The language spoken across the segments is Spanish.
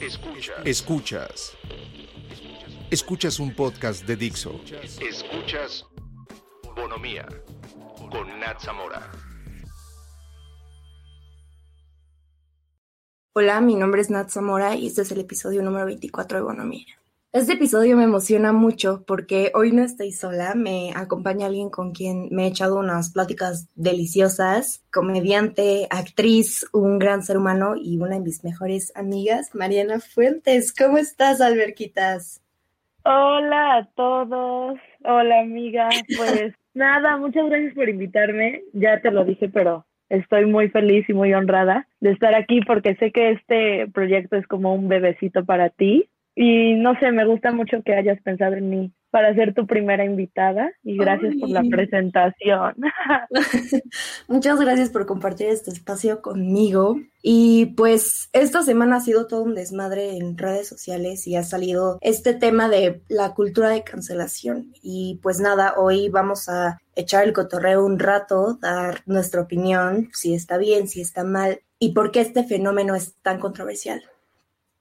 Escuchas. Escuchas. Escuchas un podcast de Dixo. Escuchas Bonomía con Nat Zamora. Hola, mi nombre es Nat Zamora y este es el episodio número 24 de Bonomía. Este episodio me emociona mucho porque hoy no estoy sola, me acompaña alguien con quien me he echado unas pláticas deliciosas, comediante, actriz, un gran ser humano y una de mis mejores amigas, Mariana Fuentes. ¿Cómo estás, Alberquitas? Hola a todos, hola amiga, pues nada, muchas gracias por invitarme, ya te lo dije, pero estoy muy feliz y muy honrada de estar aquí porque sé que este proyecto es como un bebecito para ti y no sé, me gusta mucho que hayas pensado en mí para ser tu primera invitada y gracias por la presentación. Muchas gracias por compartir este espacio conmigo. Y pues esta semana ha sido todo un desmadre en redes sociales y ha salido este tema de la cultura de cancelación. Y pues nada, hoy vamos a echar el cotorreo un rato, dar nuestra opinión, si está bien, si está mal y por qué este fenómeno es tan controversial.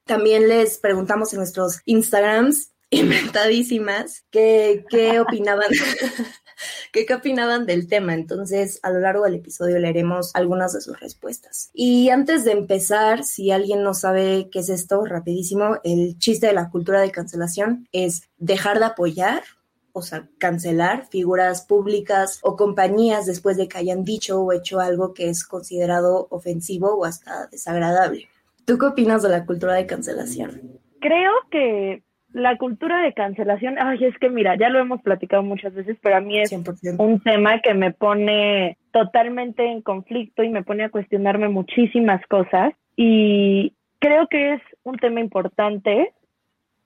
También les preguntamos en nuestros Instagrams inventadísimas qué, qué opinaban. ¿Qué, ¿Qué opinaban del tema? Entonces, a lo largo del episodio leeremos algunas de sus respuestas. Y antes de empezar, si alguien no sabe qué es esto, rapidísimo, el chiste de la cultura de cancelación es dejar de apoyar, o sea, cancelar figuras públicas o compañías después de que hayan dicho o hecho algo que es considerado ofensivo o hasta desagradable. ¿Tú qué opinas de la cultura de cancelación? Creo que la cultura de cancelación, ay, es que mira, ya lo hemos platicado muchas veces, pero a mí es un tema que me pone totalmente en conflicto y me pone a cuestionarme muchísimas cosas y creo que es un tema importante.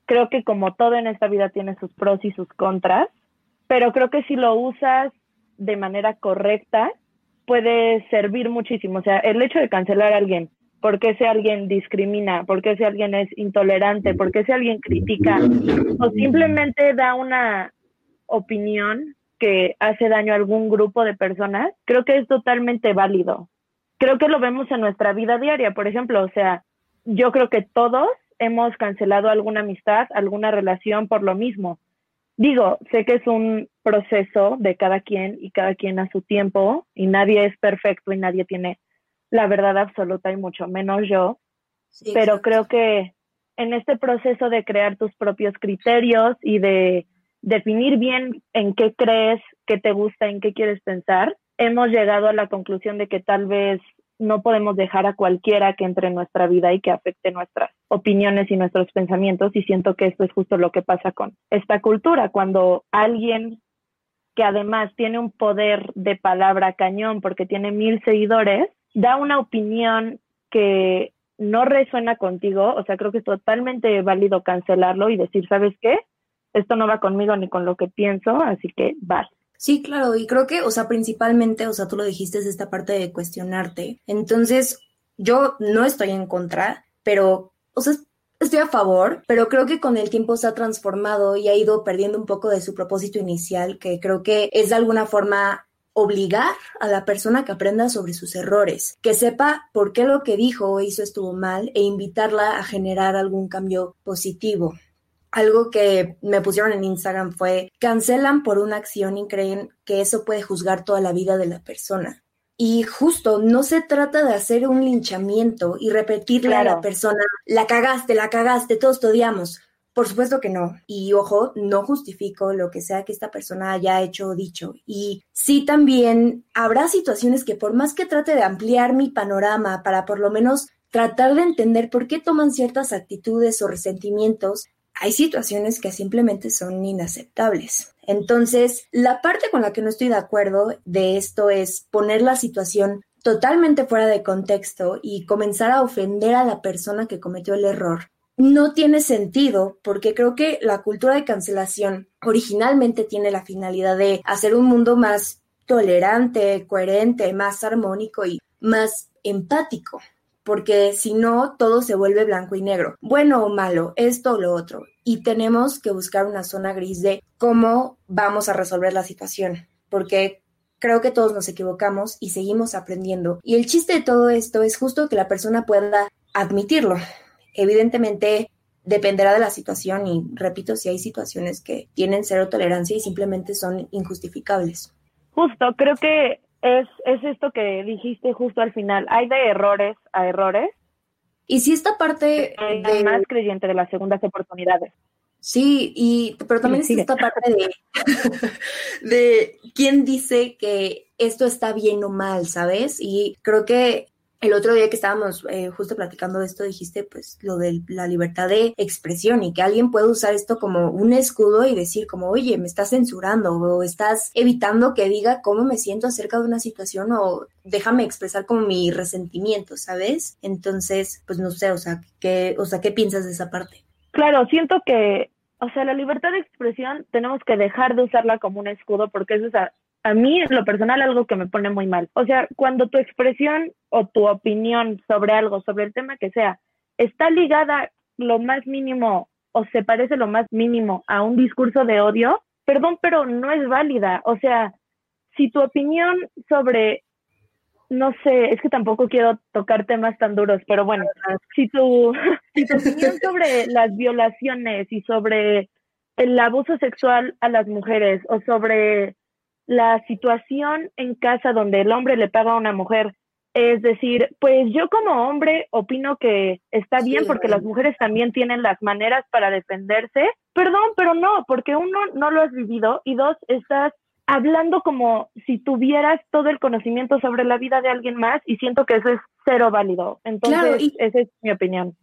Creo que como todo en esta vida tiene sus pros y sus contras, pero creo que si lo usas de manera correcta puede servir muchísimo. O sea, el hecho de cancelar a alguien por qué si alguien discrimina, por qué si alguien es intolerante, por qué si alguien critica o simplemente da una opinión que hace daño a algún grupo de personas, creo que es totalmente válido. Creo que lo vemos en nuestra vida diaria, por ejemplo, o sea, yo creo que todos hemos cancelado alguna amistad, alguna relación por lo mismo. Digo, sé que es un proceso de cada quien y cada quien a su tiempo y nadie es perfecto y nadie tiene la verdad absoluta y mucho menos yo, pero creo que en este proceso de crear tus propios criterios y de definir bien en qué crees, qué te gusta, en qué quieres pensar, hemos llegado a la conclusión de que tal vez no podemos dejar a cualquiera que entre en nuestra vida y que afecte nuestras opiniones y nuestros pensamientos y siento que esto es justo lo que pasa con esta cultura, cuando alguien que además tiene un poder de palabra cañón porque tiene mil seguidores, da una opinión que no resuena contigo, o sea, creo que es totalmente válido cancelarlo y decir, ¿sabes qué? Esto no va conmigo ni con lo que pienso, así que vas. Sí, claro, y creo que, o sea, principalmente, o sea, tú lo dijiste, es esta parte de cuestionarte. Entonces, yo no estoy en contra, pero, o sea, estoy a favor, pero creo que con el tiempo se ha transformado y ha ido perdiendo un poco de su propósito inicial, que creo que es de alguna forma obligar a la persona que aprenda sobre sus errores, que sepa por qué lo que dijo o hizo estuvo mal e invitarla a generar algún cambio positivo. Algo que me pusieron en Instagram fue cancelan por una acción y creen que eso puede juzgar toda la vida de la persona. Y justo no se trata de hacer un linchamiento y repetirle a la persona, la cagaste, la cagaste, todos te odiamos. Por supuesto que no. Y ojo, no justifico lo que sea que esta persona haya hecho o dicho. Y sí también habrá situaciones que por más que trate de ampliar mi panorama para por lo menos tratar de entender por qué toman ciertas actitudes o resentimientos, hay situaciones que simplemente son inaceptables. Entonces, la parte con la que no estoy de acuerdo de esto es poner la situación totalmente fuera de contexto y comenzar a ofender a la persona que cometió el error no tiene sentido porque creo que la cultura de cancelación originalmente tiene la finalidad de hacer un mundo más tolerante, coherente, más armónico y más empático, porque si no, todo se vuelve blanco y negro, bueno o malo, esto o lo otro, y tenemos que buscar una zona gris de cómo vamos a resolver la situación, porque creo que todos nos equivocamos y seguimos aprendiendo. Y el chiste de todo esto es justo que la persona pueda admitirlo, evidentemente dependerá de la situación y repito, si hay situaciones que tienen cero tolerancia y simplemente son injustificables. Justo, creo que es, es esto que dijiste justo al final. Hay de errores a errores. Y si esta parte... de... más creyente de las segundas oportunidades. Sí, y pero también es esta parte de, de quién dice que esto está bien o mal, ¿sabes? Y creo que el otro día que estábamos eh, justo platicando de esto, dijiste pues lo de la libertad de expresión y que alguien puede usar esto como un escudo y decir como, oye, me estás censurando o estás evitando que diga cómo me siento acerca de una situación o déjame expresar como mi resentimiento, ¿sabes? Entonces, pues no sé, o sea, ¿qué, o sea, ¿qué piensas de esa parte? Claro, siento que, o sea, la libertad de expresión tenemos que dejar de usarla como un escudo porque eso es a mí, en lo personal, algo que me pone muy mal. O sea, cuando tu expresión o tu opinión sobre algo, sobre el tema que sea, está ligada lo más mínimo o se parece lo más mínimo a un discurso de odio, perdón, pero no es válida. O sea, si tu opinión sobre, no sé, es que tampoco quiero tocar temas tan duros, pero bueno, si tu, si tu opinión sobre las violaciones y sobre el abuso sexual a las mujeres o sobre la situación en casa donde el hombre le paga a una mujer. Es decir, pues yo como hombre opino que está bien porque las mujeres también tienen las maneras para defenderse. Perdón, pero no, porque uno no lo has vivido y dos, estás hablando como si tuvieras todo el conocimiento sobre la vida de alguien más y siento que eso es cero válido. Entonces, esa es mi opinión.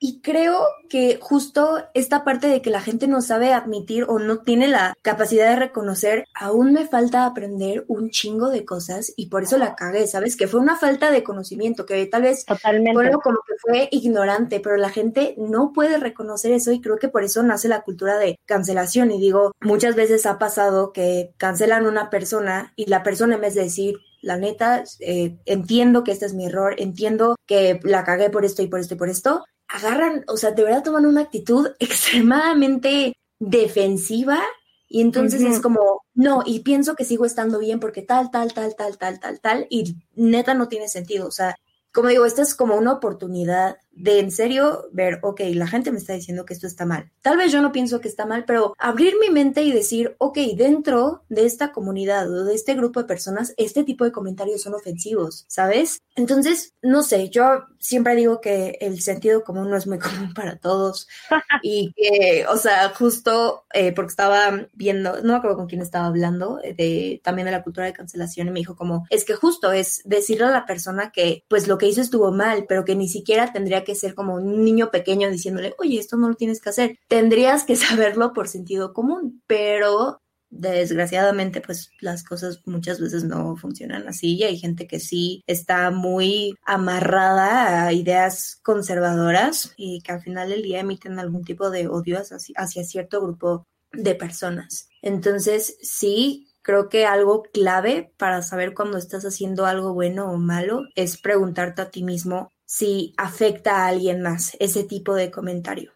Y creo que justo esta parte de que la gente no sabe admitir o no tiene la capacidad de reconocer, aún me falta aprender un chingo de cosas y por eso la cagué, ¿sabes? Que fue una falta de conocimiento, que tal vez Totalmente. como que fue ignorante, pero la gente no puede reconocer eso y creo que por eso nace la cultura de cancelación. Y digo, muchas veces ha pasado que cancelan una persona y la persona en vez de decir, la neta, eh, entiendo que este es mi error, entiendo que la cagué por esto y por esto y por esto, agarran, o sea, de verdad toman una actitud extremadamente defensiva y entonces es como, no, y pienso que sigo estando bien porque tal, tal, tal, tal, tal, tal, tal, y neta no tiene sentido, o sea, como digo, esta es como una oportunidad de en serio ver, ok, la gente me está diciendo que esto está mal. Tal vez yo no pienso que está mal, pero abrir mi mente y decir, ok, dentro de esta comunidad o de este grupo de personas, este tipo de comentarios son ofensivos, ¿sabes? Entonces, no sé, yo siempre digo que el sentido común no es muy común para todos y que, o sea, justo eh, porque estaba viendo, no me acuerdo con quién estaba hablando, eh, de también de la cultura de cancelación y me dijo como, es que justo es decirle a la persona que pues lo que hizo estuvo mal, pero que ni siquiera tendría que que ser como un niño pequeño diciéndole, oye, esto no lo tienes que hacer. Tendrías que saberlo por sentido común, pero desgraciadamente pues las cosas muchas veces no funcionan así y hay gente que sí está muy amarrada a ideas conservadoras y que al final del día emiten algún tipo de odio hacia, hacia cierto grupo de personas. Entonces sí, creo que algo clave para saber cuando estás haciendo algo bueno o malo es preguntarte a ti mismo si afecta a alguien más ese tipo de comentario.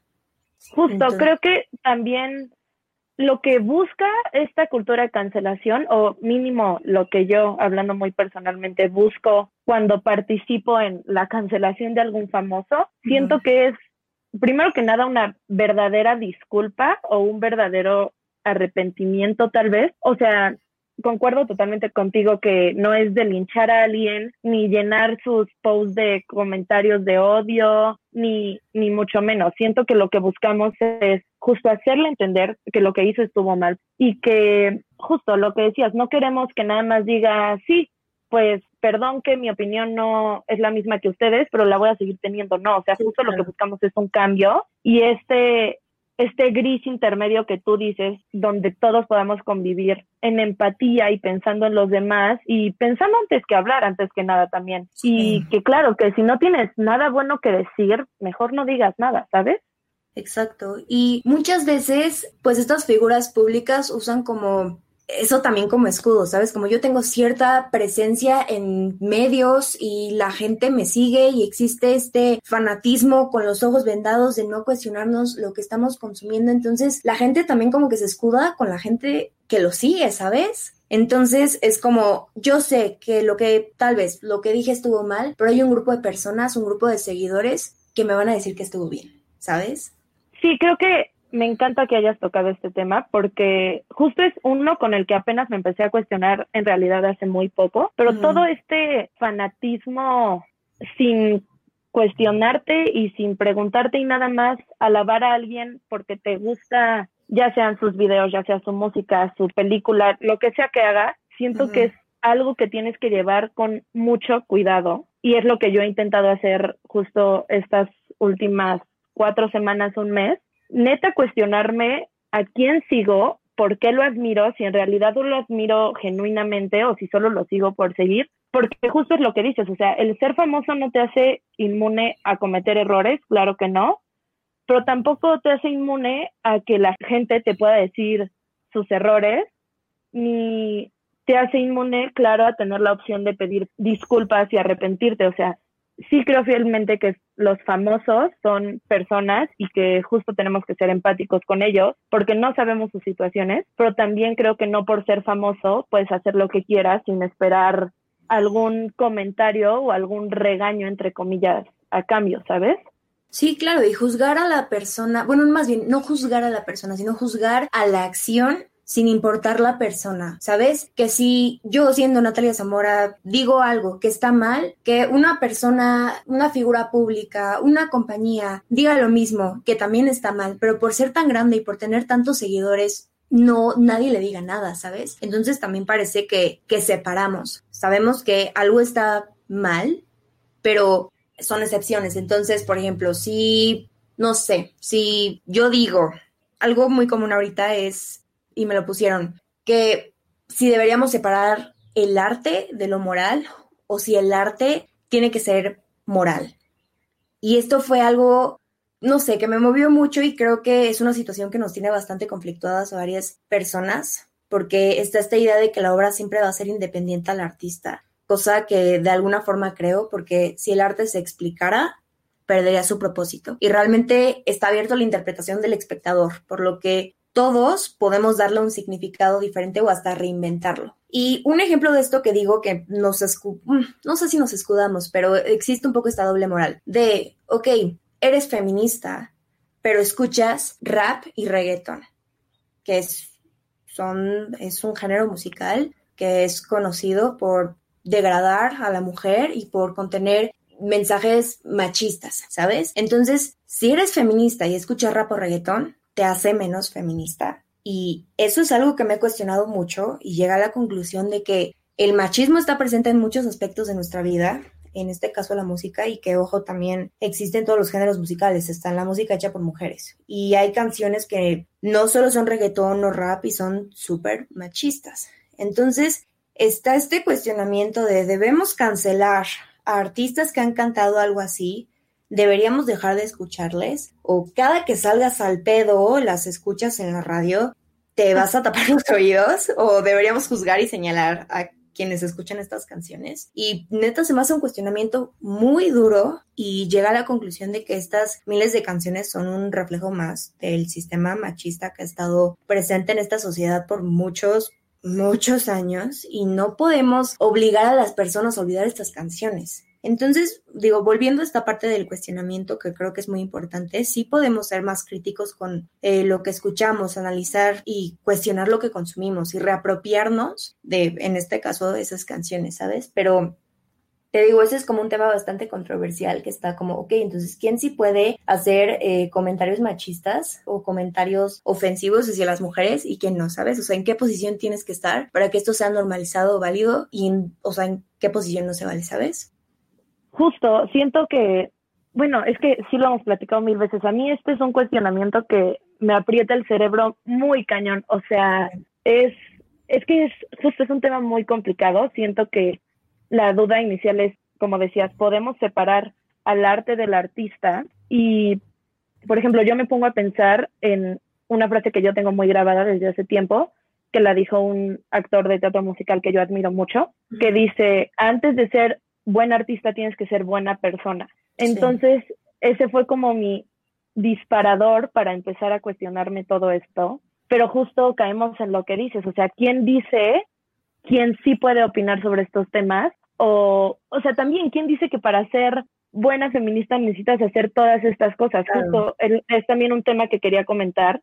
Justo, creo que también lo que busca esta cultura de cancelación, o mínimo lo que yo, hablando muy personalmente, busco cuando participo en la cancelación de algún famoso, siento que es, primero que nada, una verdadera disculpa o un verdadero arrepentimiento tal vez. O sea, concuerdo totalmente contigo que no es de linchar a alguien, ni llenar sus posts de comentarios de odio, ni, ni mucho menos. Siento que lo que buscamos es justo hacerle entender que lo que hizo estuvo mal y que justo lo que decías, no queremos que nada más diga, sí, pues perdón que mi opinión no es la misma que ustedes, pero la voy a seguir teniendo. No, o sea, justo lo que buscamos es un cambio y este este gris intermedio que tú dices, donde todos podamos convivir en empatía y pensando en los demás y pensando antes que hablar, antes que nada también. Y que claro, que si no tienes nada bueno que decir, mejor no digas nada, ¿sabes? Exacto. Y muchas veces, pues estas figuras públicas usan como eso también como escudo, ¿sabes? Como yo tengo cierta presencia en medios y la gente me sigue y existe este fanatismo con los ojos vendados de no cuestionarnos lo que estamos consumiendo, entonces la gente también como que se escuda con la gente que lo sigue, ¿sabes? Entonces es como, yo sé que lo que tal vez lo que dije estuvo mal, pero hay un grupo de personas, un grupo de seguidores que me van a decir que estuvo bien, ¿sabes? Sí, creo que me encanta que hayas tocado este tema porque justo es uno con el que apenas me empecé a cuestionar en realidad hace muy poco, pero todo este fanatismo sin cuestionarte y sin preguntarte y nada más alabar a alguien porque te gusta, ya sean sus videos, ya sea su música, su película, lo que sea que haga, siento que es algo que tienes que llevar con mucho cuidado y es lo que yo he intentado hacer justo estas últimas cuatro semanas, un mes, neta cuestionarme a quién sigo, por qué lo admiro, si en realidad lo admiro genuinamente o si solo lo sigo por seguir, porque justo es lo que dices, o sea, el ser famoso no te hace inmune a cometer errores, claro que no, pero tampoco te hace inmune a que la gente te pueda decir sus errores, ni te hace inmune, claro, a tener la opción de pedir disculpas y arrepentirte, o sea, sí creo fielmente que los famosos son personas y que justo tenemos que ser empáticos con ellos porque no sabemos sus situaciones, pero también creo que no por ser famoso puedes hacer lo que quieras sin esperar algún comentario o algún regaño, entre comillas, a cambio, ¿sabes? Sí, claro, y juzgar a la persona, bueno, más bien, no juzgar a la persona, sino juzgar a la acción sin importar la persona, ¿sabes? Que si yo siendo Natalia Zamora digo algo que está mal, que una persona, una figura pública, una compañía diga lo mismo, que también está mal, pero por ser tan grande y por tener tantos seguidores, no nadie le diga nada, ¿sabes? Entonces también parece que, que separamos. Sabemos que algo está mal, pero son excepciones. Entonces, por ejemplo, si, no sé, si yo digo, algo muy común ahorita es y me lo pusieron, que si deberíamos separar el arte de lo moral o si el arte tiene que ser moral. Y esto fue algo, no sé, que me movió mucho y creo que es una situación que nos tiene bastante conflictuadas a varias personas, porque está esta idea de que la obra siempre va a ser independiente al artista, cosa que de alguna forma creo, porque si el arte se explicara, perdería su propósito. Y realmente está abierto a la interpretación del espectador, por lo que todos podemos darle un significado diferente o hasta reinventarlo. Y un ejemplo de esto que digo que nos mm, no sé si nos escudamos, pero existe un poco esta doble moral de, ok, eres feminista, pero escuchas rap y reggaeton, que es, son, es un género musical que es conocido por degradar a la mujer y por contener mensajes machistas, ¿sabes? Entonces, si eres feminista y escuchas rap o reggaetón, te hace menos feminista. Y eso es algo que me he cuestionado mucho y llega a la conclusión de que el machismo está presente en muchos aspectos de nuestra vida, en este caso la música, y que, ojo, también existe en todos los géneros musicales, está en la música hecha por mujeres. Y hay canciones que no solo son reggaetón o rap y son súper machistas. Entonces, está este cuestionamiento de debemos cancelar a artistas que han cantado algo así deberíamos dejar de escucharles o cada que salgas al pedo las escuchas en la radio, te vas a tapar los oídos o deberíamos juzgar y señalar a quienes escuchan estas canciones. Y neta se me hace un cuestionamiento muy duro y llega a la conclusión de que estas miles de canciones son un reflejo más del sistema machista que ha estado presente en esta sociedad por muchos, muchos años y no podemos obligar a las personas a olvidar estas canciones. Entonces, digo, volviendo a esta parte del cuestionamiento que creo que es muy importante, sí podemos ser más críticos con eh, lo que escuchamos, analizar y cuestionar lo que consumimos y reapropiarnos de, en este caso, esas canciones, ¿sabes? Pero te digo, ese es como un tema bastante controversial que está como, ok, entonces, ¿quién sí puede hacer eh, comentarios machistas o comentarios ofensivos hacia las mujeres y quién no, ¿sabes? O sea, ¿en qué posición tienes que estar para que esto sea normalizado o válido y, o sea, en qué posición no se vale, ¿sabes? Justo, siento que, bueno, es que sí lo hemos platicado mil veces. A mí este es un cuestionamiento que me aprieta el cerebro muy cañón. O sea, es, es que es justo es un tema muy complicado. Siento que la duda inicial es, como decías, podemos separar al arte del artista y, por ejemplo, yo me pongo a pensar en una frase que yo tengo muy grabada desde hace tiempo, que la dijo un actor de teatro musical que yo admiro mucho, que dice, antes de ser buen artista tienes que ser buena persona. Entonces, ese fue como mi disparador para empezar a cuestionarme todo esto, pero justo caemos en lo que dices, o sea, ¿quién dice quién sí puede opinar sobre estos temas? O, o sea, también, ¿quién dice que para ser buena feminista necesitas hacer todas estas cosas. Justo es también un tema que quería comentar.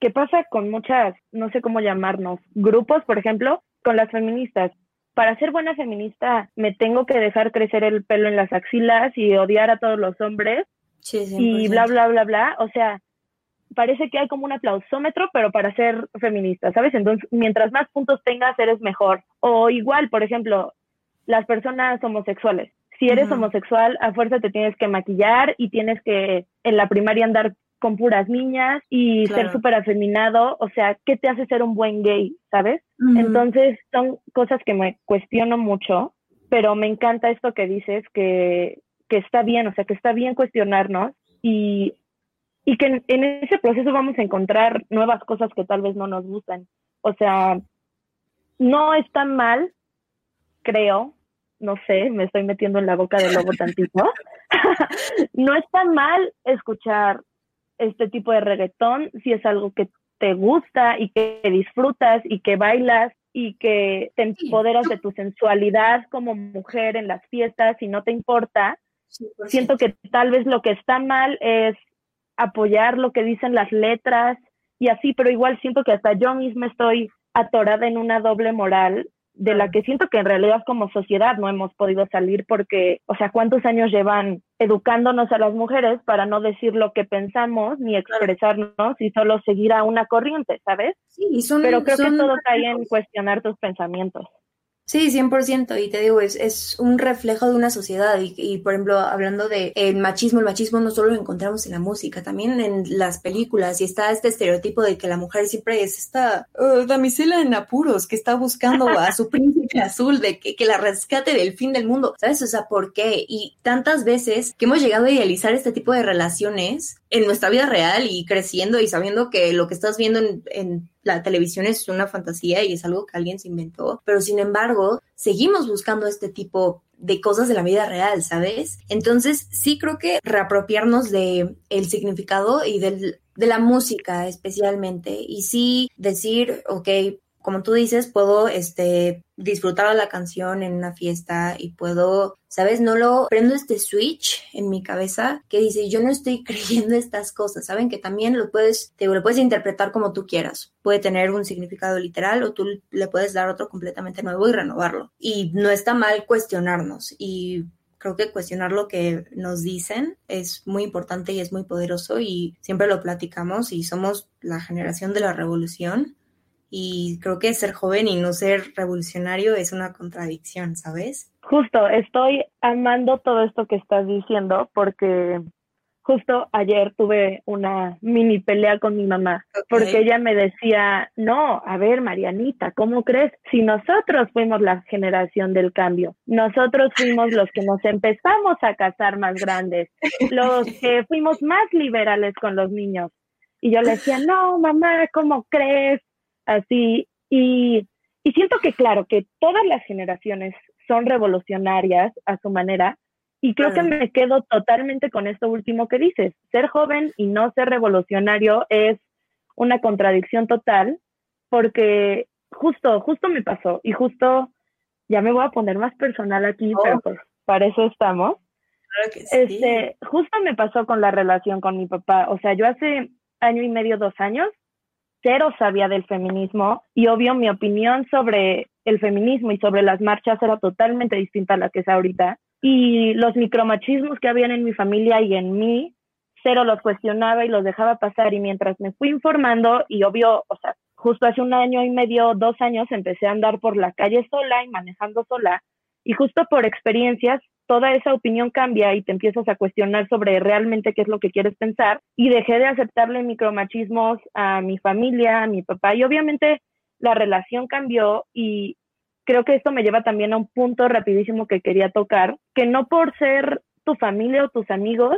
¿Qué pasa con muchas, no sé cómo llamarnos, grupos, por ejemplo, con las feministas? Para ser buena feminista me tengo que dejar crecer el pelo en las axilas y odiar a todos los hombres y bla, bla, bla, bla. O sea, parece que hay como un aplausómetro, pero para ser feminista, ¿sabes? Entonces, mientras más puntos tengas, eres mejor. O igual, por ejemplo, las personas homosexuales. Si eres homosexual, a fuerza te tienes que maquillar y tienes que en la primaria andar con puras niñas y ser súper afeminado. O sea, ¿qué te hace ser un buen gay? ¿Sabes? Entonces, son cosas que me cuestiono mucho, pero me encanta esto que dices, que, que está bien, o sea, que está bien cuestionarnos y y que en, ese proceso vamos a encontrar nuevas cosas que tal vez no nos gustan. O sea, no es tan mal, creo, no sé, me estoy metiendo en la boca del lobo tantito, no es tan mal escuchar este tipo de reggaetón si es algo que te gusta y que disfrutas y que bailas y que te empoderas de tu sensualidad como mujer en las fiestas y no te importa. Siento que tal vez lo que está mal es apoyar lo que dicen las letras y así, pero igual siento que hasta yo misma estoy atorada en una doble moral de la que siento que en realidad como sociedad no hemos podido salir porque, o sea, ¿cuántos años llevan educándonos a las mujeres para no decir lo que pensamos ni expresarnos y solo seguir a una corriente, ¿sabes? Sí, son, Pero creo que todo cae en cuestionar tus pensamientos. Sí, 100%, y te digo, es, es un reflejo de una sociedad y, y por ejemplo, hablando de el machismo, el machismo no solo lo encontramos en la música, también en las películas y está este estereotipo de que la mujer siempre es esta uh, damisela en apuros que está buscando a su príncipe azul, de que, que la rescate del fin del mundo, ¿sabes? O sea, ¿por qué? Y tantas veces que hemos llegado a idealizar este tipo de relaciones en nuestra vida real y creciendo y sabiendo que lo que estás viendo en, en la televisión es una fantasía y es algo que alguien se inventó, pero sin embargo, seguimos buscando este tipo de cosas de la vida real, ¿sabes? Entonces, sí creo que reapropiarnos de el significado y del, de la música especialmente y sí decir, ok, como tú dices, puedo este, disfrutar la canción en una fiesta y puedo, ¿sabes? No lo prendo este switch en mi cabeza que dice, yo no estoy creyendo estas cosas, ¿saben? Que también lo puedes, te lo puedes interpretar como tú quieras. Puede tener un significado literal o tú le puedes dar otro completamente nuevo y renovarlo. Y no está mal cuestionarnos y creo que cuestionar lo que nos dicen es muy importante y es muy poderoso y siempre lo platicamos y somos la generación de la revolución y creo que ser joven y no ser revolucionario es una contradicción, ¿sabes? Justo, estoy amando todo esto que estás diciendo porque justo ayer tuve una mini pelea con mi mamá porque ella me decía, no, a ver, Marianita, ¿cómo crees? Si nosotros fuimos la generación del cambio, nosotros fuimos los que nos empezamos a casar más grandes, los que fuimos más liberales con los niños. Y yo le decía, no, mamá, ¿cómo crees? Así. Y, y siento que, claro, que todas las generaciones son revolucionarias a su manera. Y creo que me quedo totalmente con esto último que dices. Ser joven y no ser revolucionario es una contradicción total, porque justo, justo me pasó y justo ya me voy a poner más personal aquí, pero oh. pues para eso estamos. Este, justo me pasó con la relación con mi papá. O sea, yo hace año y medio, dos años, cero sabía del feminismo y obvio mi opinión sobre el feminismo y sobre las marchas era totalmente distinta a la que es ahorita. Y los micromachismos que habían en mi familia y en mí, cero los cuestionaba y los dejaba pasar. Y mientras me fui informando, y obvio, o sea, justo hace un año y medio, dos años, empecé a andar por la calle sola y manejando sola. Y justo por experiencias toda esa opinión cambia y te empiezas a cuestionar sobre realmente qué es lo que quieres pensar y dejé de aceptarle micromachismos a mi familia, a mi papá y obviamente la relación cambió y creo que esto me lleva también a un punto rapidísimo que quería tocar, que no por ser tu familia o tus amigos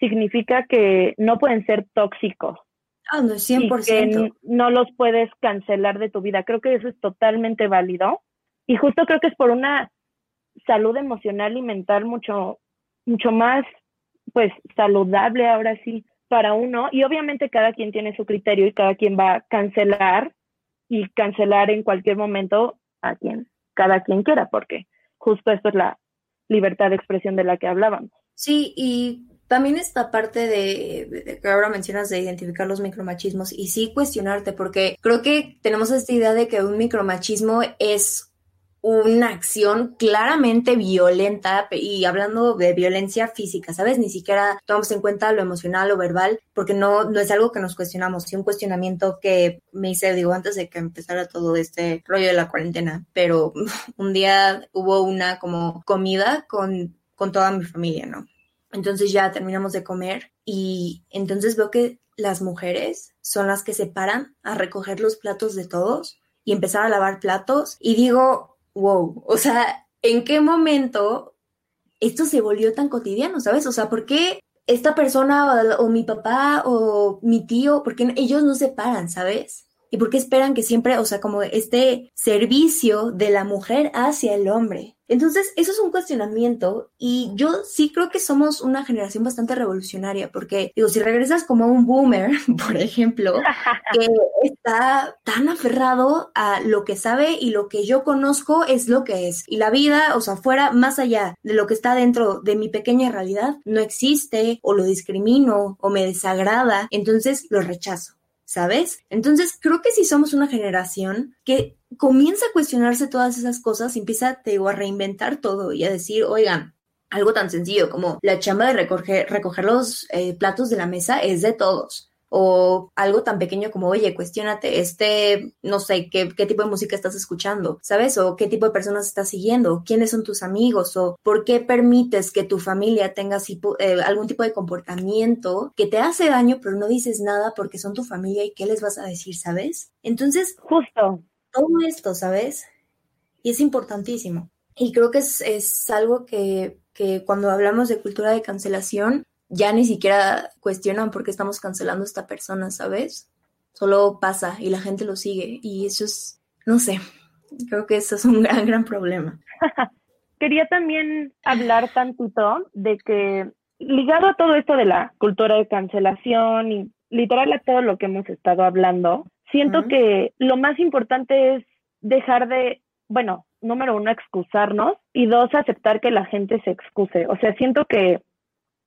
significa que no pueden ser tóxicos. Ah, no, 100%. que no los puedes cancelar de tu vida. Creo que eso es totalmente válido. Y justo creo que es por una salud emocional y mental mucho, mucho más, pues, saludable ahora sí para uno. Y obviamente cada quien tiene su criterio y cada quien va a cancelar y cancelar en cualquier momento a quien cada quien quiera, porque justo esto es la libertad de expresión de la que hablábamos. Sí, y también esta parte de, que ahora mencionas de identificar los micromachismos y sí cuestionarte, porque creo que tenemos esta idea de que un micromachismo es una acción claramente violenta y hablando de violencia física, ¿sabes? Ni siquiera tomamos en cuenta lo emocional o verbal porque no, no es algo que nos cuestionamos, sí un cuestionamiento que me hice, digo, antes de que empezara todo este rollo de la cuarentena, pero un día hubo una como comida con, con toda mi familia, ¿no? Entonces ya terminamos de comer y entonces veo que las mujeres son las que se paran a recoger los platos de todos y empezar a lavar platos y digo, wow, o sea, ¿en qué momento esto se volvió tan cotidiano, sabes? O sea, ¿por qué esta persona o, mi papá o mi tío, por qué ellos no se paran, sabes? ¿Y por qué esperan que siempre, o sea, como este servicio de la mujer hacia el hombre? Entonces, eso es un cuestionamiento y yo sí creo que somos una generación bastante revolucionaria porque, digo, si regresas como un boomer, por ejemplo, que está tan aferrado a lo que sabe y lo que yo conozco es lo que es. Y la vida, o sea, fuera, más allá de lo que está dentro de mi pequeña realidad, no existe o lo discrimino o me desagrada, entonces lo rechazo. ¿Sabes? Entonces, creo que si somos una generación que comienza a cuestionarse todas esas cosas, empieza, te digo, a reinventar todo y a decir, oigan, algo tan sencillo como la chamba de recoger, recoger los eh, platos de la mesa es de todos o algo tan pequeño como, oye, cuestionate, este, no sé, ¿qué, qué tipo de música estás escuchando, ¿sabes? O qué tipo de personas estás siguiendo, quiénes son tus amigos, o por qué permites que tu familia tenga eh, algún tipo de comportamiento que te hace daño, pero no dices nada porque son tu familia y qué les vas a decir, ¿sabes? Entonces, justo. Todo esto, ¿sabes? Y es importantísimo. Y creo que es, es algo que, que cuando hablamos de cultura de cancelación, ya ni siquiera cuestionan por qué estamos cancelando a esta persona, ¿sabes? Solo pasa y la gente lo sigue y eso es, no sé, creo que eso es un gran, gran problema. Quería también hablar tantito de que ligado a todo esto de la cultura de cancelación y literal a todo lo que hemos estado hablando, siento que lo más importante es dejar de, bueno, número uno, excusarnos y dos, aceptar que la gente se excuse. O sea, siento que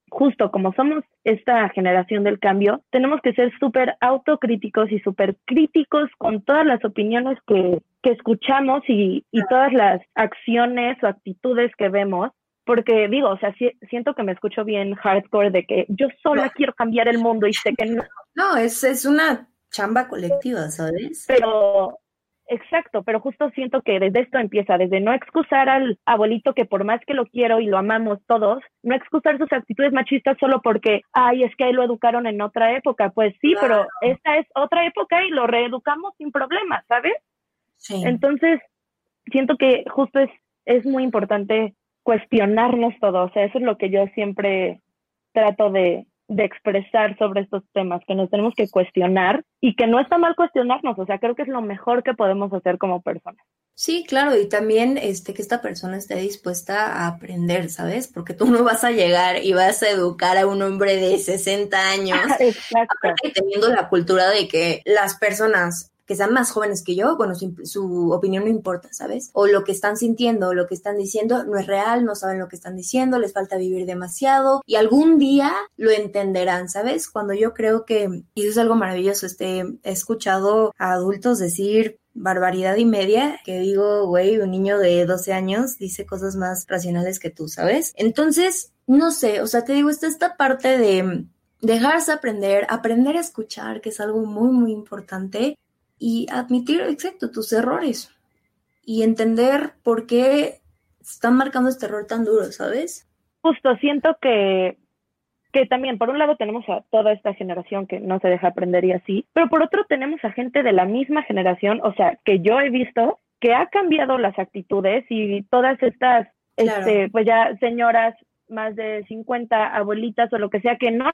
justo como somos esta generación del cambio, tenemos que ser súper autocríticos y súper críticos con todas las opiniones que, que escuchamos y, y, todas las acciones o actitudes que vemos. Porque digo, o sea, siento que me escucho bien hardcore de que yo sola quiero cambiar el mundo y sé que no. No, es, es una chamba colectiva, ¿sabes? Pero Exacto, pero justo siento que desde esto empieza, desde no excusar al abuelito que por más que lo quiero y lo amamos todos, no excusar sus actitudes machistas solo porque, ay, es que ahí lo educaron en otra época. Pues sí, pero esta es otra época y lo reeducamos sin problemas, ¿sabes? Sí. Entonces, siento que justo es, es muy importante cuestionarnos todo, o sea, eso es lo que yo siempre trato de, de expresar sobre estos temas, que nos tenemos que cuestionar y que no está mal cuestionarnos, o sea, creo que es lo mejor que podemos hacer como personas. Sí, claro, y también este que esta persona esté dispuesta a aprender, ¿sabes? Porque tú no vas a llegar y vas a educar a un hombre de 60 años, Exacto. teniendo la cultura de que las personas que sean más jóvenes que yo, bueno, su, opinión no importa, ¿sabes? O lo que están sintiendo, o lo que están diciendo no es real, no saben lo que están diciendo, les falta vivir demasiado y algún día lo entenderán, ¿sabes? Cuando yo creo que, y eso es algo maravilloso, este, he escuchado a adultos decir barbaridad y media, que digo, güey, un niño de 12 años dice cosas más racionales que tú, ¿sabes? Entonces, no sé, o sea, te digo, está esta parte de dejarse aprender, aprender a escuchar, que es algo muy, muy importante, y admitir, exacto, tus errores y entender por qué están marcando este error tan duro, ¿sabes? Justo, siento que, que también, por un lado tenemos a toda esta generación que no se deja aprender y así, pero por otro tenemos a gente de la misma generación, o sea, que yo he visto que ha cambiado las actitudes y todas estas, este, pues ya señoras más de 50 abuelitas o lo que sea, que no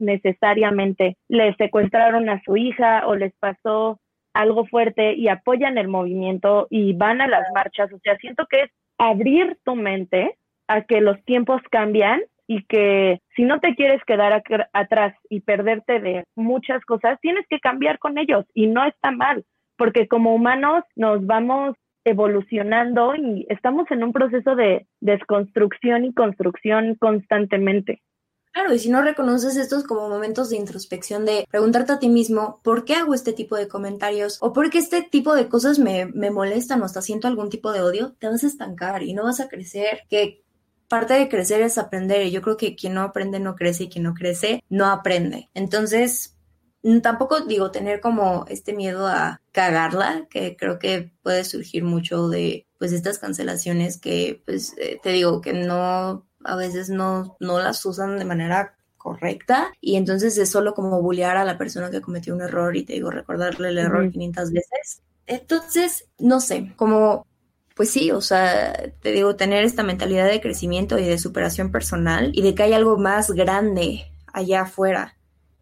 necesariamente les secuestraron a su hija o les pasó algo fuerte y apoyan el movimiento y van a las marchas. O sea, siento que es abrir tu mente a que los tiempos cambian y que si no te quieres quedar atrás y perderte de muchas cosas, tienes que cambiar con ellos y no está mal, porque como humanos nos vamos evolucionando y estamos en un proceso de desconstrucción y construcción constantemente. Claro, y si no reconoces estos como momentos de introspección, de preguntarte a ti mismo, ¿por qué hago este tipo de comentarios? ¿O por qué este tipo de cosas me, me molestan o hasta siento algún tipo de odio? Te vas a estancar y no vas a crecer. Que parte de crecer es aprender y yo creo que quien no aprende no crece y quien no crece no aprende. Entonces, tampoco digo tener como este miedo a cagarla, que creo que puede surgir mucho de pues estas cancelaciones que pues eh, te digo que no a veces no, no las usan de manera correcta y entonces es solo como bullear a la persona que cometió un error y te digo recordarle el error 500 veces. Entonces, no sé, como pues sí, o sea, te digo, tener esta mentalidad de crecimiento y de superación personal y de que hay algo más grande allá afuera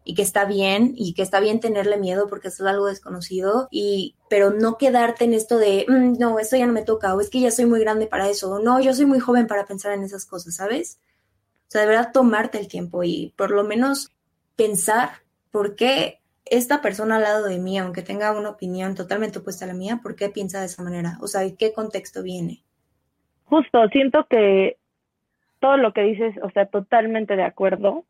y que está bien y que está bien tenerle miedo porque es algo desconocido y pero no quedarte en esto de mm, no esto ya no me toca o es que ya soy muy grande para eso o no yo soy muy joven para pensar en esas cosas sabes o sea de verdad tomarte el tiempo y por lo menos pensar por qué esta persona al lado de mí aunque tenga una opinión totalmente opuesta a la mía por qué piensa de esa manera o sea y qué contexto viene justo siento que todo lo que dices o sea totalmente de acuerdo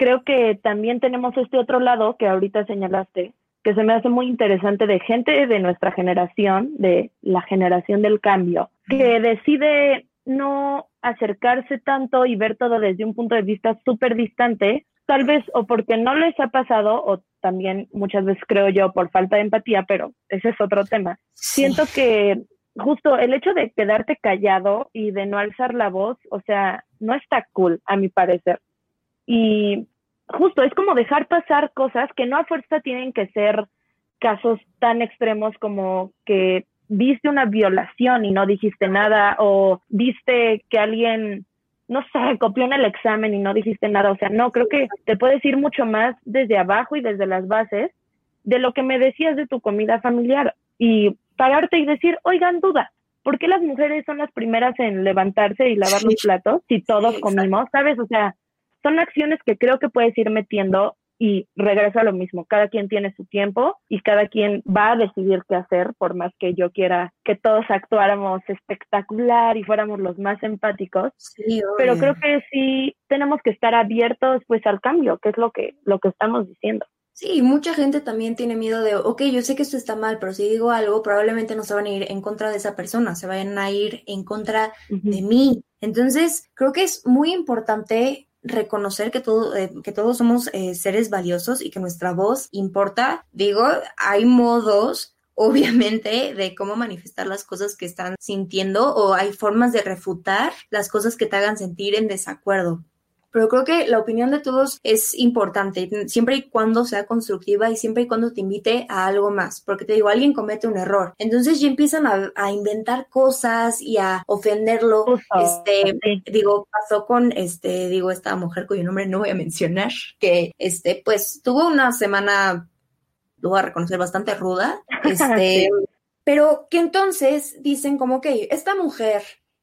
creo que también tenemos este otro lado que ahorita señalaste, que se me hace muy interesante de gente de nuestra generación, de la generación del cambio, que decide no acercarse tanto y ver todo desde un punto de vista súper distante, tal vez o porque no les ha pasado o también muchas veces creo yo por falta de empatía, pero ese es otro tema. Siento que justo el hecho de quedarte callado y de no alzar la voz, o sea, no está cool, a mi parecer. Y justo es como dejar pasar cosas que no a fuerza tienen que ser casos tan extremos como que viste una violación y no dijiste nada o viste que alguien no sé, copió en el examen y no dijiste nada. O sea, no, creo que te puedes ir mucho más desde abajo y desde las bases de lo que me decías de tu comida familiar y pararte y decir, oigan, duda, ¿por qué las mujeres son las primeras en levantarse y lavar los platos si todos comimos? ¿Sabes? O sea, son acciones que creo que puedes ir metiendo y regresa a lo mismo. Cada quien tiene su tiempo y cada quien va a decidir qué hacer, por más que yo quiera que todos actuáramos espectacular y fuéramos los más empáticos. pero creo que sí tenemos que estar abiertos pues al cambio, que es lo que, lo que estamos diciendo. Sí, mucha gente también tiene miedo de, ok, yo sé que esto está mal, pero si digo algo, probablemente no se van a ir en contra de esa persona, se vayan a ir en contra de mí. Entonces, creo que es muy importante reconocer que, todo, eh, que todos somos eh, seres valiosos y que nuestra voz importa. Digo, hay modos obviamente, de cómo manifestar las cosas que están sintiendo o hay formas de refutar las cosas que te hagan sentir en desacuerdo pero creo que la opinión de todos es importante, siempre y cuando sea constructiva y siempre y cuando te invite a algo más, porque te digo, alguien comete un error, entonces ya empiezan a, inventar cosas y a ofenderlo, este, digo, pasó con, este, digo, esta mujer cuyo nombre no voy a mencionar, que, este, pues, tuvo una semana, lo voy a reconocer, bastante ruda, este, pero que entonces dicen como que esta mujer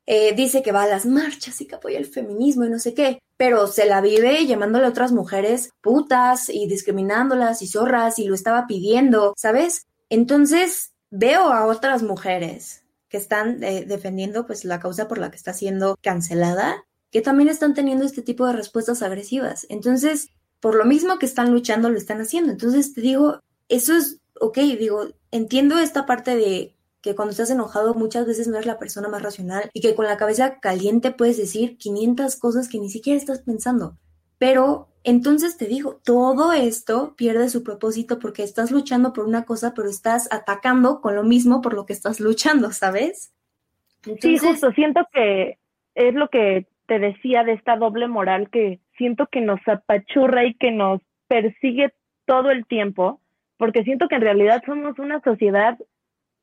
eh, dice que va a las marchas y que apoya el feminismo y no sé qué, pero se la vive llamándole a otras mujeres putas y discriminándolas y zorras y lo estaba pidiendo, ¿sabes? Entonces veo a otras mujeres que están eh, defendiendo pues la causa por la que está siendo cancelada, que también están teniendo este tipo de respuestas agresivas. Entonces, por lo mismo que están luchando, lo están haciendo. Entonces te digo, eso es, ok, digo, entiendo esta parte de que cuando estás enojado muchas veces no eres la persona más racional y que con la cabeza caliente puedes decir 500 cosas que ni siquiera estás pensando. Pero entonces te digo, todo esto pierde su propósito porque estás luchando por una cosa, pero estás atacando con lo mismo por lo que estás luchando, ¿sabes? Sí, justo, siento que es lo que te decía de esta doble moral que siento que nos apachurra y que nos persigue todo el tiempo, porque siento que en realidad somos una sociedad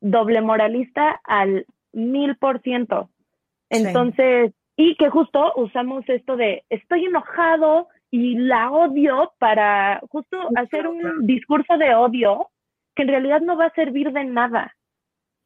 doble moralista al mil por ciento. Entonces, y que justo usamos esto de estoy enojado y la odio para justo hacer un discurso de odio que en realidad no va a servir de nada.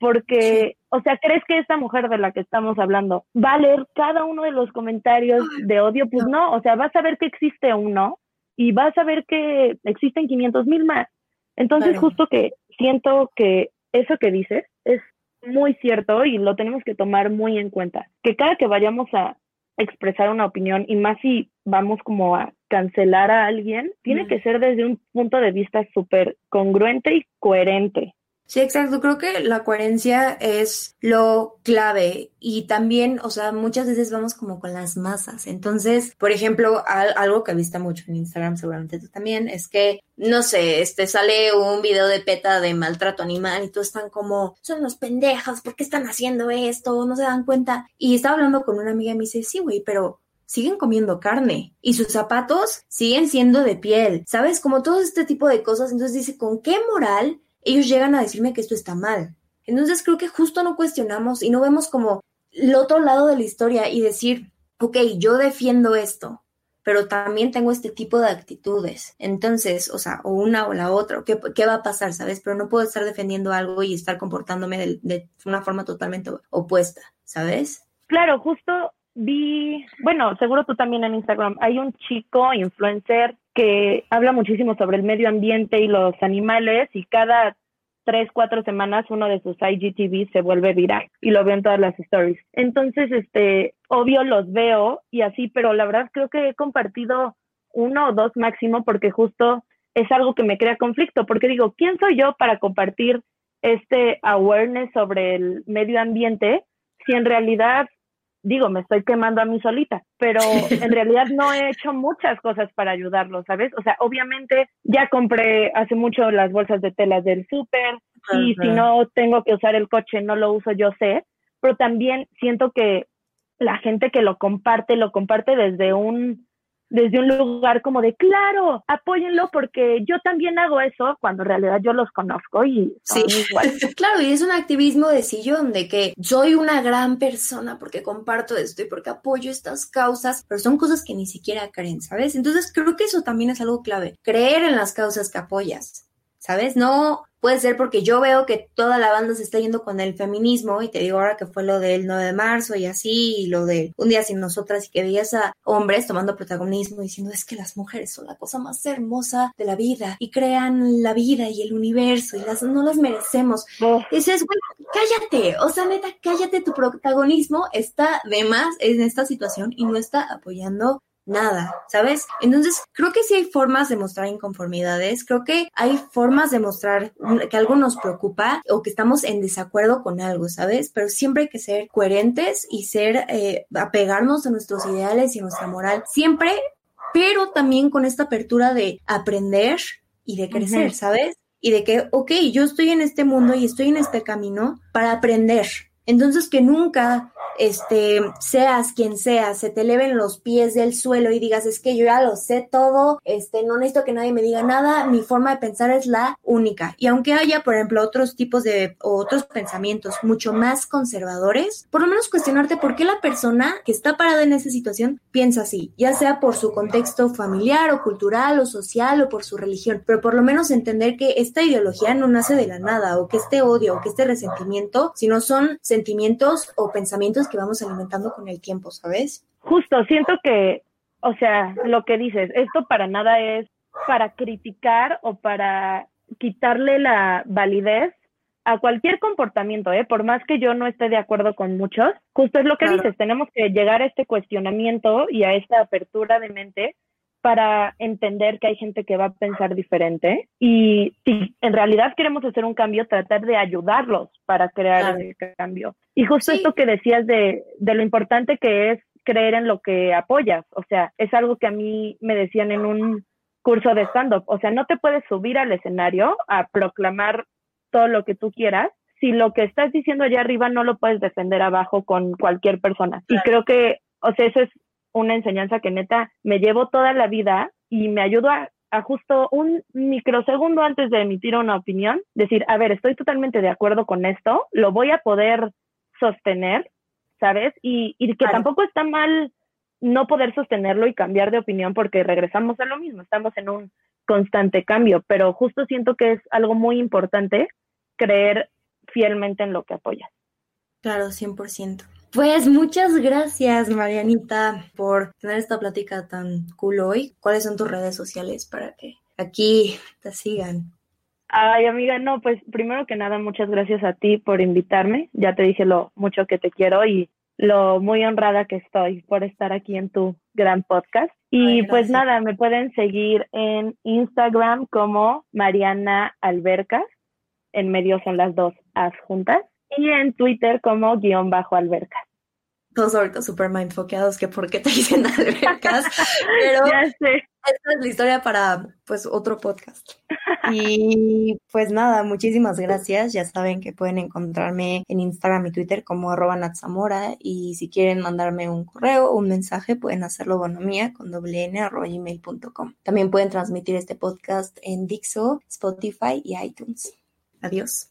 Porque, o sea, ¿crees que esta mujer de la que estamos hablando va a leer cada uno de los comentarios de odio? Pues no, o sea, vas a ver que existe uno y vas a ver que existen 500 mil más. Entonces, justo que siento que eso que dices es muy cierto y lo tenemos que tomar muy en cuenta, que cada que vayamos a expresar una opinión y más si vamos como a cancelar a alguien, tiene que ser desde un punto de vista súper congruente y coherente. Sí, exacto. Creo que la coherencia es lo clave y también, o sea, muchas veces vamos como con las masas. Entonces, por ejemplo, algo que viste mucho en Instagram, seguramente tú también, es que, no sé, este sale un video de PETA de maltrato animal y todos están como, son los pendejos, ¿por qué están haciendo esto? No se dan cuenta. Y estaba hablando con una amiga y me dice, sí, güey, pero siguen comiendo carne y sus zapatos siguen siendo de piel, ¿sabes? Como todo este tipo de cosas. Entonces dice, ¿con qué moral ellos llegan a decirme que esto está mal? Entonces creo que justo no cuestionamos y no vemos como el otro lado de la historia y decir, ok, yo defiendo esto, pero también tengo este tipo de actitudes. Entonces, o sea, o una o la otra, ¿qué, qué va a pasar, sabes? Pero no puedo estar defendiendo algo y estar comportándome de, de una forma totalmente opuesta, ¿sabes? Claro, justo vi, bueno, seguro tú también en Instagram, hay un chico influencer que habla muchísimo sobre el medio ambiente y los animales y cada tres, cuatro semanas uno de sus IGTV se vuelve viral y lo veo en todas las stories. Entonces, este, obvio los veo y así, pero la verdad creo que he compartido uno o dos máximo porque justo es algo que me crea conflicto, porque digo, ¿quién soy yo para compartir este awareness sobre el medio ambiente si en realidad digo, me estoy quemando a mí solita, pero en realidad no he hecho muchas cosas para ayudarlo, ¿sabes? O sea, obviamente ya compré hace mucho las bolsas de telas del súper y si no tengo que usar el coche, no lo uso, yo sé, pero también siento que la gente que lo comparte, lo comparte desde un desde un lugar como de, claro, apóyenlo porque yo también hago eso, cuando en realidad yo los conozco y sí. igual. claro, y es un activismo de sillón, de que soy una gran persona porque comparto esto y porque apoyo estas causas, pero son cosas que ni siquiera creen, ¿sabes? Entonces creo que eso también es algo clave, creer en las causas que apoyas. ¿Sabes? No Puede ser porque yo veo que toda la banda se está yendo con el feminismo y te digo ahora que fue lo del 9 de marzo y así, y lo de Un día sin nosotras y que veías a hombres tomando protagonismo diciendo es que las mujeres son la cosa más hermosa de la vida y crean la vida y el universo y las no las merecemos. Y dices, bueno, cállate, o sea, neta, cállate, tu protagonismo está de más en esta situación y no está apoyando nada, ¿sabes? Entonces, creo que sí hay formas de mostrar inconformidades, creo que hay formas de mostrar que algo nos preocupa o que estamos en desacuerdo con algo, ¿sabes? Pero siempre hay que ser coherentes y ser, eh, apegarnos a nuestros ideales y nuestra moral, siempre, pero también con esta apertura de aprender y de crecer, ¿sabes? Y de que, ok, yo estoy en este mundo y estoy en este camino para aprender. Entonces, que nunca este, seas quien seas, se te eleven los pies del suelo y digas, es que yo ya lo sé todo, este, no necesito que nadie me diga nada, mi forma de pensar es la única. Y aunque haya, por ejemplo, otros tipos de, otros pensamientos mucho más conservadores, por lo menos cuestionarte por qué la persona que está parada en esa situación piensa así, ya sea por su contexto familiar o cultural o social o por su religión, pero por lo menos entender que esta ideología no nace de la nada o que este odio o que este resentimiento, sino son o pensamientos que vamos alimentando con el tiempo, ¿sabes? Justo, siento que, o sea, lo que dices, esto para nada es para criticar o para quitarle la validez a cualquier comportamiento, ¿eh? por más que yo no esté de acuerdo con muchos, justo es lo que dices, tenemos que llegar a este cuestionamiento y a esta apertura de mente para entender que hay gente que va a pensar diferente y si en realidad queremos hacer un cambio, tratar de ayudarlos para crear ese cambio. Y justo esto que decías de, de lo importante que es creer en lo que apoyas, o sea, es algo que a mí me decían en un curso de stand-up, o sea, no te puedes subir al escenario a proclamar todo lo que tú quieras si lo que estás diciendo allá arriba no lo puedes defender abajo con cualquier persona. Y creo que, o sea, eso es una enseñanza que neta me llevo toda la vida y me ayuda a, justo un microsegundo antes de emitir una opinión, decir, a ver, estoy totalmente de acuerdo con esto, lo voy a poder sostener, ¿sabes? Y, y que tampoco está mal no poder sostenerlo y cambiar de opinión porque regresamos a lo mismo, estamos en un constante cambio, pero justo siento que es algo muy importante creer fielmente en lo que apoyas. Claro, 100%. Pues muchas gracias, Marianita, por tener esta plática tan cool hoy. ¿Cuáles son tus redes sociales para que aquí te sigan? Ay, amiga, no, pues primero que nada, muchas gracias a ti por invitarme. Ya te dije lo mucho que te quiero y lo muy honrada que estoy por estar aquí en tu gran podcast. Y pues nada, me pueden seguir en Instagram como Mariana Albercas. En medio son las dos as juntas. Y en Twitter como guion bajo albercas todos ahorita súper enfocados que por qué te dicen albercas, pero ya sé. esta es la historia para pues otro podcast. Y pues nada, muchísimas gracias. Ya saben que pueden encontrarme en Instagram y Twitter como arroba natzamora y si quieren mandarme un correo o un mensaje pueden hacerlo bonomía con doble n arroba gmail.com. También pueden transmitir este podcast en Dixo, Spotify y iTunes. Adiós.